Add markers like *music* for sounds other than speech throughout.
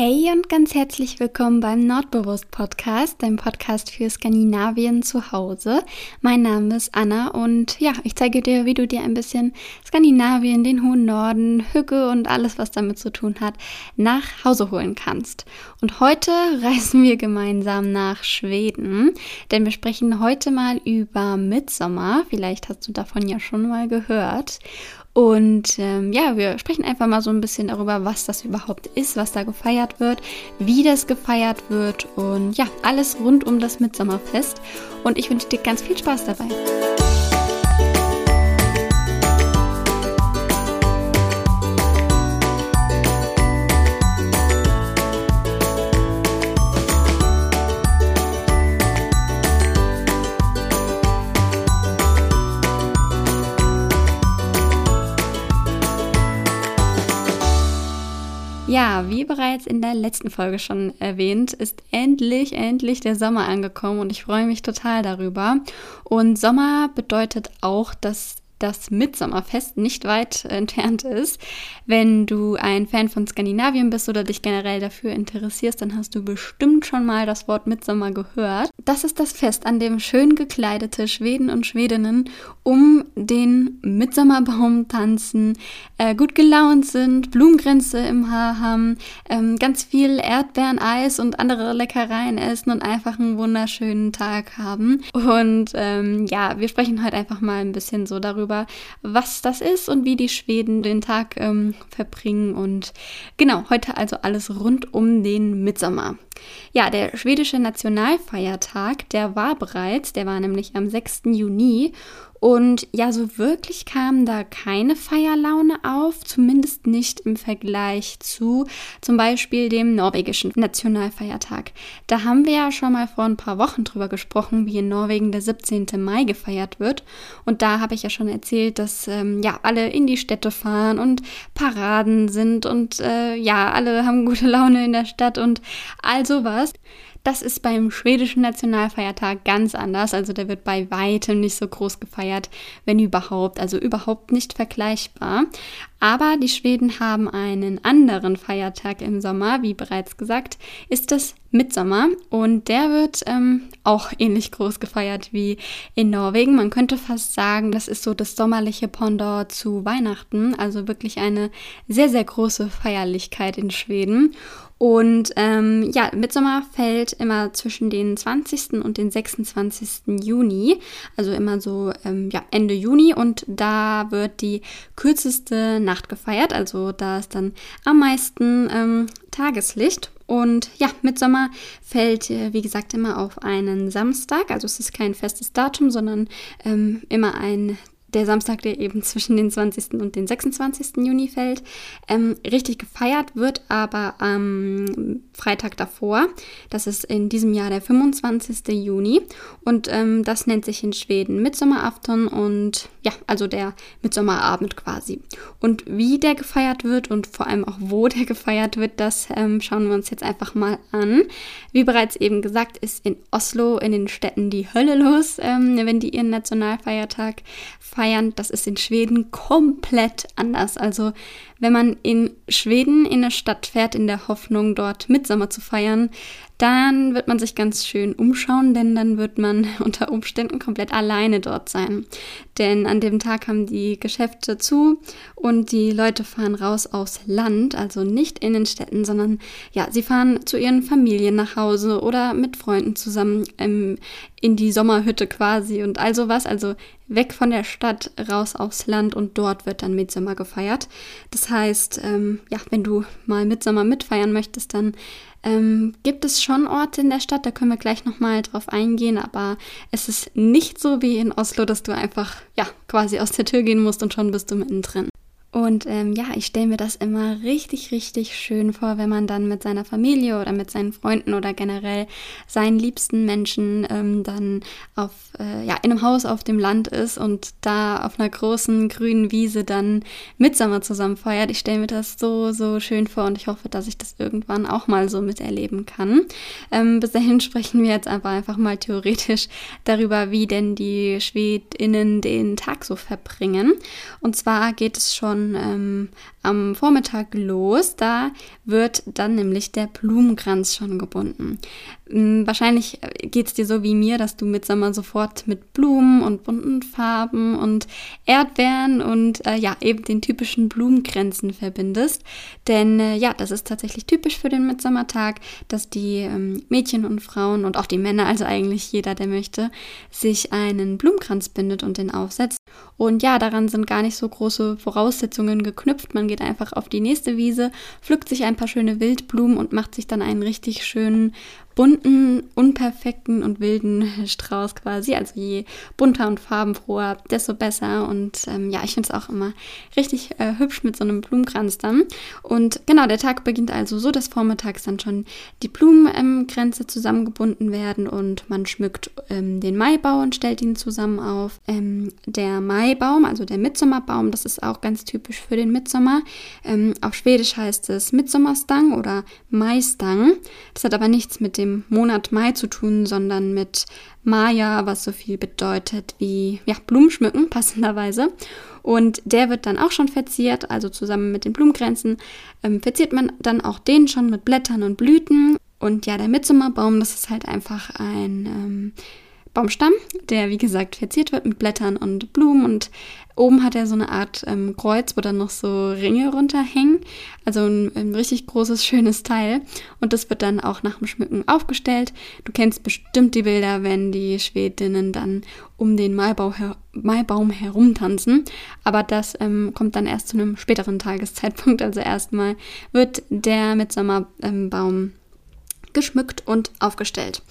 Hey und ganz herzlich willkommen beim Nordbewusst Podcast, deinem Podcast für Skandinavien zu Hause. Mein Name ist Anna und ja, ich zeige dir, wie du dir ein bisschen Skandinavien, den hohen Norden, Hücke und alles, was damit zu tun hat, nach Hause holen kannst. Und heute *laughs* reisen wir gemeinsam nach Schweden, denn wir sprechen heute mal über Mitsommer. Vielleicht hast du davon ja schon mal gehört. Und ähm, ja, wir sprechen einfach mal so ein bisschen darüber, was das überhaupt ist, was da gefeiert wird, wie das gefeiert wird und ja, alles rund um das Mitsommerfest. Und ich wünsche dir ganz viel Spaß dabei. Ja, wie bereits in der letzten Folge schon erwähnt, ist endlich, endlich der Sommer angekommen und ich freue mich total darüber. Und Sommer bedeutet auch, dass das Mitsommerfest nicht weit entfernt ist. Wenn du ein Fan von Skandinavien bist oder dich generell dafür interessierst, dann hast du bestimmt schon mal das Wort Mitsommer gehört. Das ist das Fest, an dem schön gekleidete Schweden und Schwedinnen um den Mitsommerbaum tanzen, äh, gut gelaunt sind, Blumengränze im Haar haben, ähm, ganz viel Erdbeereneis und andere Leckereien essen und einfach einen wunderschönen Tag haben. Und ähm, ja, wir sprechen heute einfach mal ein bisschen so darüber, darüber, was das ist und wie die Schweden den Tag ähm, verbringen. Und genau, heute also alles rund um den Mitsommer. Ja, der schwedische Nationalfeiertag, der war bereits, der war nämlich am 6. Juni und ja, so wirklich kam da keine Feierlaune auf, zumindest nicht im Vergleich zu zum Beispiel dem norwegischen Nationalfeiertag. Da haben wir ja schon mal vor ein paar Wochen drüber gesprochen, wie in Norwegen der 17. Mai gefeiert wird. Und da habe ich ja schon erzählt, dass ähm, ja alle in die Städte fahren und Paraden sind und äh, ja, alle haben gute Laune in der Stadt und all sowas. Das ist beim schwedischen Nationalfeiertag ganz anders. Also der wird bei weitem nicht so groß gefeiert, wenn überhaupt. Also überhaupt nicht vergleichbar. Aber die Schweden haben einen anderen Feiertag im Sommer, wie bereits gesagt, ist das Mitsommer und der wird ähm, auch ähnlich groß gefeiert wie in Norwegen. Man könnte fast sagen, das ist so das sommerliche Pendant zu Weihnachten, also wirklich eine sehr, sehr große Feierlichkeit in Schweden. Und ähm, ja, Mitsommer fällt immer zwischen den 20. und den 26. Juni, also immer so ähm, ja, Ende Juni und da wird die kürzeste Nacht gefeiert, also da ist dann am meisten ähm, Tageslicht. Und ja, Mitsommer fällt, äh, wie gesagt, immer auf einen Samstag. Also es ist kein festes Datum, sondern ähm, immer ein der Samstag, der eben zwischen den 20. und den 26. Juni fällt. Ähm, richtig gefeiert wird aber am Freitag davor. Das ist in diesem Jahr der 25. Juni. Und ähm, das nennt sich in Schweden Mitsommerafton und ja, also der Mitsommerabend quasi. Und wie der gefeiert wird und vor allem auch wo der gefeiert wird, das ähm, schauen wir uns jetzt einfach mal an. Wie bereits eben gesagt, ist in Oslo in den Städten die Hölle los, ähm, wenn die ihren Nationalfeiertag feiern das ist in Schweden komplett anders. Also wenn man in Schweden in eine Stadt fährt, in der Hoffnung, dort Mitsommer zu feiern, dann wird man sich ganz schön umschauen, denn dann wird man *laughs* unter Umständen komplett alleine dort sein. Denn an dem Tag haben die Geschäfte zu und die Leute fahren raus aus Land, also nicht in den Städten, sondern ja, sie fahren zu ihren Familien nach Hause oder mit Freunden zusammen ähm, in die Sommerhütte quasi und all sowas, also weg von der Stadt, raus aufs Land und dort wird dann Mitsommer gefeiert. Das heißt, ähm, ja, wenn du mal Mitsommer mitfeiern möchtest, dann ähm, gibt es schon Orte in der Stadt, da können wir gleich nochmal drauf eingehen, aber es ist nicht so wie in Oslo, dass du einfach, ja, quasi aus der Tür gehen musst und schon bist du mittendrin. Und ähm, ja, ich stelle mir das immer richtig, richtig schön vor, wenn man dann mit seiner Familie oder mit seinen Freunden oder generell seinen liebsten Menschen ähm, dann auf, äh, ja, in einem Haus auf dem Land ist und da auf einer großen grünen Wiese dann Mitsommer zusammen feiert. Ich stelle mir das so, so schön vor und ich hoffe, dass ich das irgendwann auch mal so miterleben kann. Ähm, bis dahin *laughs* sprechen wir jetzt aber einfach mal theoretisch darüber, wie denn die SchwedInnen den Tag so verbringen. Und zwar geht es schon schon ähm, am Vormittag los. Da wird dann nämlich der Blumenkranz schon gebunden. Ähm, wahrscheinlich geht es dir so wie mir, dass du mit Sommer sofort mit Blumen und bunten Farben und Erdbeeren und äh, ja, eben den typischen Blumenkränzen verbindest. Denn äh, ja, das ist tatsächlich typisch für den Mitsommertag, dass die ähm, Mädchen und Frauen und auch die Männer, also eigentlich jeder, der möchte, sich einen Blumenkranz bindet und den aufsetzt. Und ja, daran sind gar nicht so große Voraussetzungen geknüpft. Man geht einfach auf die nächste Wiese, pflückt sich ein paar schöne Wildblumen und macht sich dann einen richtig schönen bunten, unperfekten und wilden *laughs* Strauß quasi. Also je bunter und farbenfroher, desto besser. Und ähm, ja, ich finde es auch immer richtig äh, hübsch mit so einem Blumenkranz dann. Und genau, der Tag beginnt also so, dass vormittags dann schon die Blumenkränze ähm, zusammengebunden werden und man schmückt ähm, den Maibaum und stellt ihn zusammen auf. Ähm, der Maibaum, also der Mitsommerbaum, das ist auch ganz typisch für den Mitsommer. Ähm, auf Schwedisch heißt es Mitsommerstang oder Maistang. Das hat aber nichts mit dem Monat Mai zu tun, sondern mit Maya, was so viel bedeutet wie ja, Blumenschmücken, *laughs* passenderweise. Und der wird dann auch schon verziert, also zusammen mit den Blumenkränzen ähm, verziert man dann auch den schon mit Blättern und Blüten. Und ja, der Mitsommerbaum, das ist halt einfach ein ähm, Baumstamm, der wie gesagt verziert wird mit Blättern und Blumen und oben hat er so eine Art ähm, Kreuz, wo dann noch so Ringe runterhängen. Also ein, ein, richtig großes, *laughs* schönes Teil. Und das wird dann auch nach dem Schmücken aufgestellt. Du kennst bestimmt die Bilder, wenn die Schwedinnen dann um den Maibau her Maibaum herumtanzen. Aber das ähm, kommt dann erst zu einem späteren Tageszeitpunkt. Also erstmal wird der Mitsommerbaum ähm, geschmückt und aufgestellt.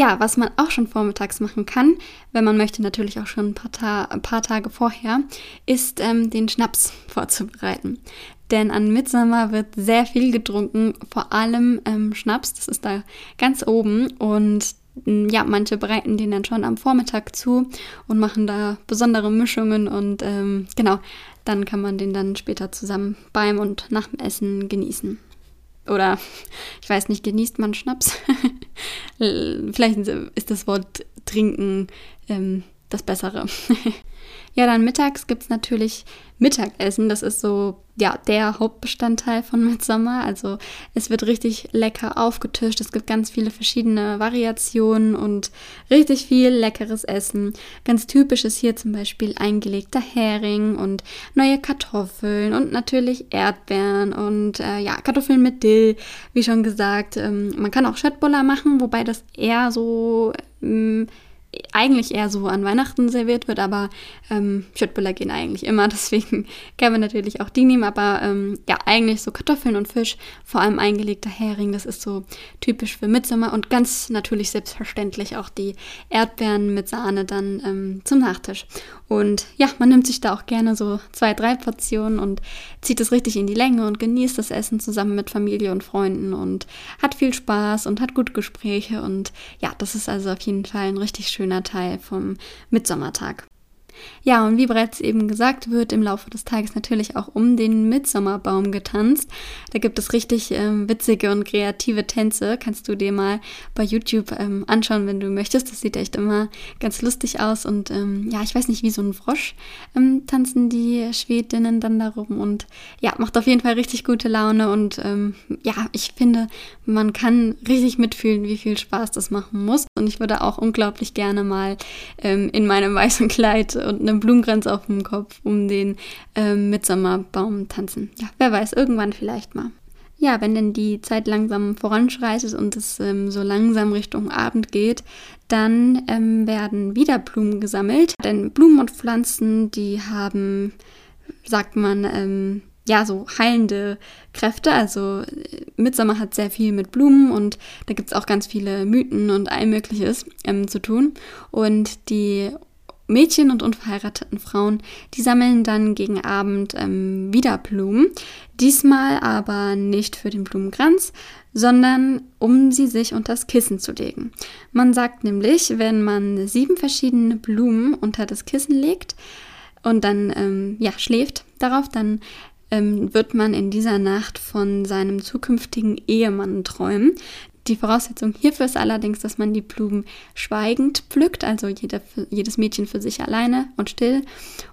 Ja, was man auch schon vormittags machen kann, wenn man möchte, natürlich auch schon ein paar, Ta ein paar Tage vorher, ist ähm, den Schnaps vorzubereiten. Denn an Mitsommer wird sehr viel getrunken, vor allem ähm, Schnaps, das ist da ganz oben. Und mm, ja, manche bereiten den dann schon am Vormittag zu und machen da besondere Mischungen und ähm, genau, dann kann man den dann später zusammen beim und nach dem Essen genießen. Oder ich weiß nicht, genießt man Schnaps? *laughs* Vielleicht ist das Wort trinken ähm, das Bessere. *laughs* ja, dann mittags gibt es natürlich Mittagessen. Das ist so, ja, der Hauptbestandteil von Midsommer. Also es wird richtig lecker aufgetischt. Es gibt ganz viele verschiedene Variationen und richtig viel leckeres Essen. Ganz typisch ist hier zum Beispiel eingelegter Hering und neue Kartoffeln und natürlich Erdbeeren und äh, ja, Kartoffeln mit Dill, wie schon gesagt. Ähm, man kann auch Schöttbuller machen, wobei das eher so ähm, eigentlich eher so an Weihnachten serviert wird, aber ähm, Schöttböller gehen eigentlich immer, *laughs* deswegen kann man natürlich auch die nehmen, aber ähm, ja, eigentlich so Kartoffeln und Fisch, vor allem eingelegter Hering, das ist so typisch für Mitsommer und ganz natürlich selbstverständlich auch die Erdbeeren mit Sahne dann ähm, zum Nachtisch. Und ja, man nimmt sich da auch gerne so zwei, drei Portionen und zieht es richtig in die Länge und genießt das Essen zusammen mit Familie und Freunden und hat viel Spaß und hat gute Gespräche und ja, das ist also auf jeden Fall ein richtig schöner Teil vom Mitsommertag. Ja, und wie bereits eben gesagt, wird im Laufe des Tages natürlich auch um den Mitsommerbaum getanzt. Da gibt es richtig ähm, witzige und kreative Tänze. Kannst du dir mal bei YouTube ähm, anschauen, wenn du möchtest. Das sieht echt immer ganz lustig aus. Und ähm, ja, ich weiß nicht, wie so ein Frosch ähm, tanzen die Schwedinnen dann darum. Und ja, macht auf jeden Fall richtig gute Laune. Und ähm, ja, ich finde, man kann richtig mitfühlen, wie viel Spaß das machen muss. Und ich würde auch unglaublich gerne mal ähm, in meinem weißen Kleid und einem Blumenkranz auf dem Kopf um den ähm, Mitsommerbaum tanzen. Ja, wer weiß, irgendwann vielleicht mal. Ja, wenn denn die Zeit langsam voranschreitet und es ähm, so langsam Richtung Abend geht, dann ähm, werden wieder Blumen gesammelt. Denn Blumen und Pflanzen, die haben, sagt man, ähm, ja, so heilende Kräfte. Also äh, Mitsommer hat sehr viel mit Blumen und da gibt es auch ganz viele Mythen und all Mögliches ähm, zu tun. Und die Mädchen und unverheirateten Frauen, die sammeln dann gegen Abend ähm, wieder Blumen. Diesmal aber nicht für den Blumenkranz, sondern um sie sich unter das Kissen zu legen. Man sagt nämlich, wenn man sieben verschiedene Blumen unter das Kissen legt und dann ähm, ja, schläft darauf, dann ähm, wird man in dieser Nacht von seinem zukünftigen Ehemann träumen. Die Voraussetzung hierfür ist allerdings, dass man die Blumen schweigend pflückt, also jeder, jedes Mädchen für sich alleine und still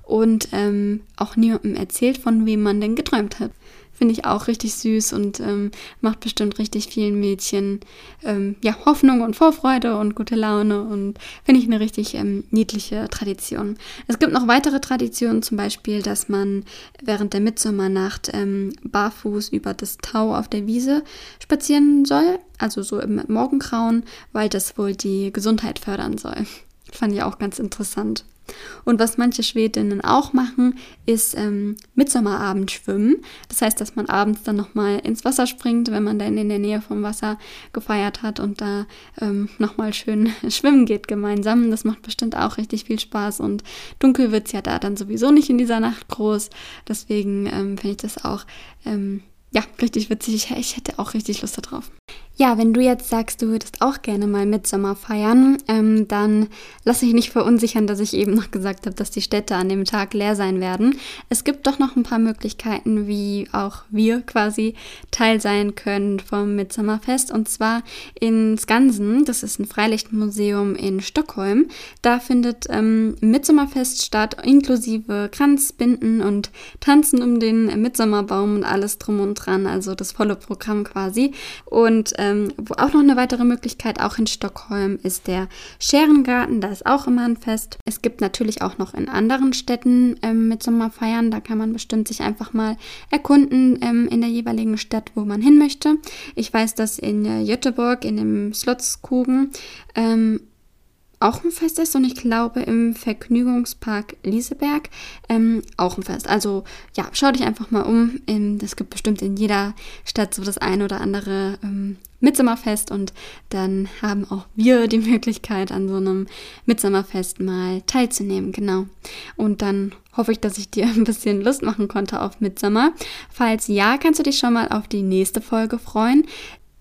und ähm, auch niemandem erzählt, von wem man denn geträumt hat. Finde ich auch richtig süß und ähm, macht bestimmt richtig vielen Mädchen ähm, ja, Hoffnung und Vorfreude und gute Laune und finde ich eine richtig ähm, niedliche Tradition. Es gibt noch weitere Traditionen, zum Beispiel, dass man während der Mitsommernacht ähm, barfuß über das Tau auf der Wiese spazieren soll, also so im Morgengrauen, weil das wohl die Gesundheit fördern soll. *laughs* Fand ich auch ganz interessant. Und was manche Schwedinnen auch machen, ist ähm, Mitsommerabend schwimmen. Das heißt, dass man abends dann nochmal ins Wasser springt, wenn man dann in der Nähe vom Wasser gefeiert hat und da ähm, nochmal schön *laughs* schwimmen geht gemeinsam. Das macht bestimmt auch richtig viel Spaß und dunkel wird es ja da dann sowieso nicht in dieser Nacht groß. Deswegen ähm, finde ich das auch ähm, ja, richtig witzig. Ich, ich hätte auch richtig Lust darauf. Ja, wenn du jetzt sagst, du würdest auch gerne mal Mitsommer feiern, ähm, dann lass dich nicht verunsichern, dass ich eben noch gesagt habe, dass die Städte an dem Tag leer sein werden. Es gibt doch noch ein paar Möglichkeiten, wie auch wir quasi Teil sein können vom Mitsommerfest. Und zwar in Skansen, das ist ein Freilichtmuseum in Stockholm. Da findet ähm, Mitsommerfest statt, inklusive Kranzbinden und Tanzen um den Mitsommerbaum und alles drum und dran, also das volle Programm quasi. Und ähm, wo auch noch eine weitere Möglichkeit, auch in Stockholm, ist der Scherengarten. Da ist auch immer ein Fest. Es gibt natürlich auch noch in anderen Städten ähm, mit Sommerfeiern. Da kann man bestimmt sich einfach mal erkunden ähm, in der jeweiligen Stadt, wo man hin möchte. Ich weiß, dass in äh, Göteborg, in dem Slotskugen, ähm, auch ein Fest ist und ich glaube im Vergnügungspark Lieseberg ähm, auch ein Fest. Also ja, schau dich einfach mal um. Es gibt bestimmt in jeder Stadt so das ein oder andere ähm, Mitsommerfest und dann haben auch wir die Möglichkeit, an so einem Mitsommerfest mal teilzunehmen. Genau. Und dann hoffe ich, dass ich dir *laughs* ein bisschen Lust machen konnte auf Mitsommer. Falls ja, kannst du dich schon mal auf die nächste Folge freuen.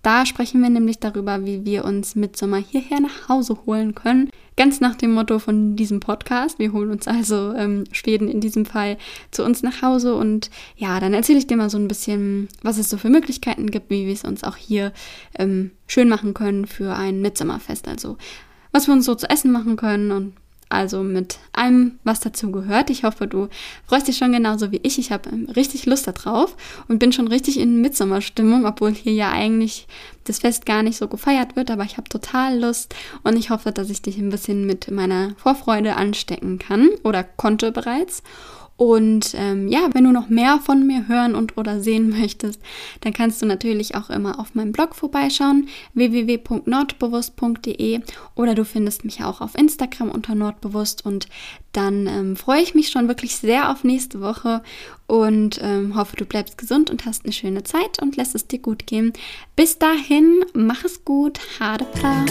Da sprechen wir nämlich darüber, wie wir uns Mitsommer hierher nach Hause holen können. Ganz nach dem Motto von diesem Podcast. Wir holen uns also ähm, Schweden in diesem Fall zu uns nach Hause. Und ja, dann erzähle ich dir mal so ein bisschen, was es so für Möglichkeiten gibt, wie wir es uns auch hier ähm, schön machen können für ein Mitsommerfest. Also was wir uns so zu essen machen können und also mit allem, was dazu gehört. Ich hoffe, du freust dich schon genauso wie ich. Ich habe ähm, richtig Lust darauf und bin schon richtig in Mitsommerstimmung, obwohl hier ja eigentlich das Fest gar nicht so gefeiert wird, aber ich habe total Lust und ich hoffe, dass ich dich ein bisschen mit meiner Vorfreude anstecken kann oder konnte bereits. Und ähm, ja, wenn du noch mehr von mir hören und oder sehen *laughs* möchtest, dann kannst du natürlich auch immer auf meinem Blog vorbeischauen, www.nordbewusst.de oder du findest mich auch auf Instagram unter Nordbewusst und dann ähm, freue ich mich schon wirklich sehr auf nächste Woche und ähm, hoffe, du bleibst gesund und hast eine schöne Zeit und lässt es dir gut gehen. Bis dahin, mach es gut, Hadepla.